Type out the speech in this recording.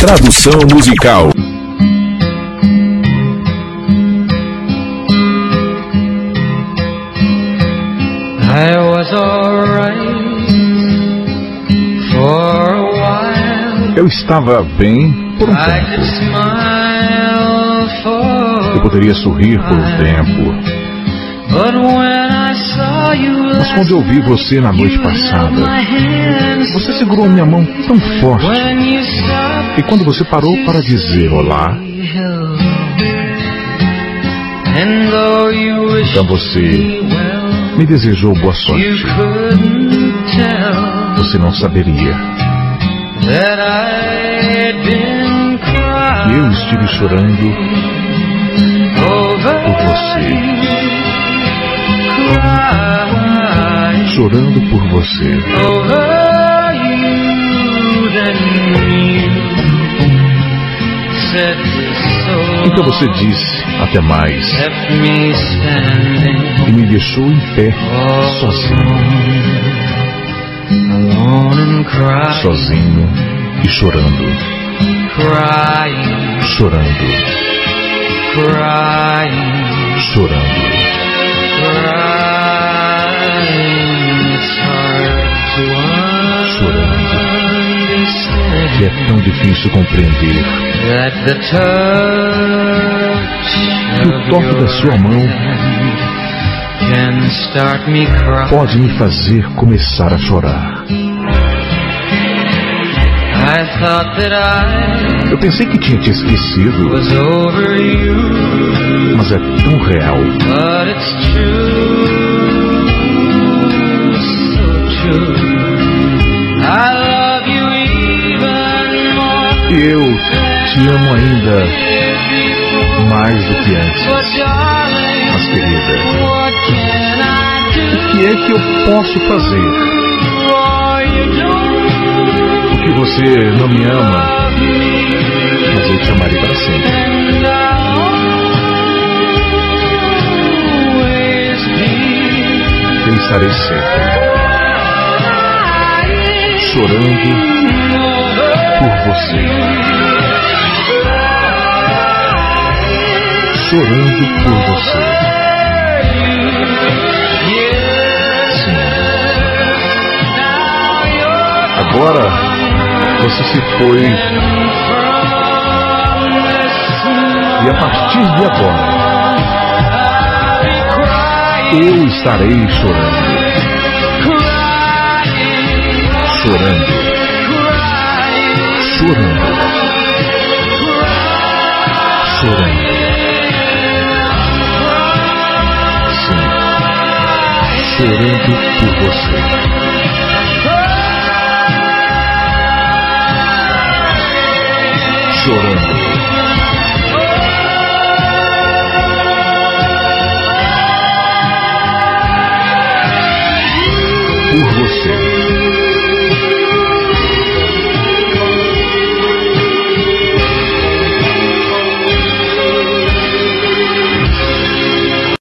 Tradução musical. I was alright for a while. Eu estava bem por um tempo. Eu poderia sorrir por um tempo. Mas quando eu vi você na noite passada, você segurou minha mão tão forte. E quando você parou para dizer olá, então você me desejou boa sorte. Você não saberia que eu estive chorando por você. Chorando por você. Então você disse até mais. E me deixou em pé, sozinho, sozinho e chorando, chorando, chorando. crying. It's hard to Que é tão difícil compreender. Que o toque da sua mão pode me fazer começar a chorar. I thought that I Eu pensei que tinha te esquecido, mas é tão real. Te amo ainda mais do que antes. Mas querida, o que é que eu posso fazer? O que você não me ama, mas eu te amarei para sempre. estarei sempre chorando por você. Chorando por você. Sim. Agora você se foi e a partir de agora eu estarei chorando. Chorando. Chorando. Chorando. Chorando por você. Chorando.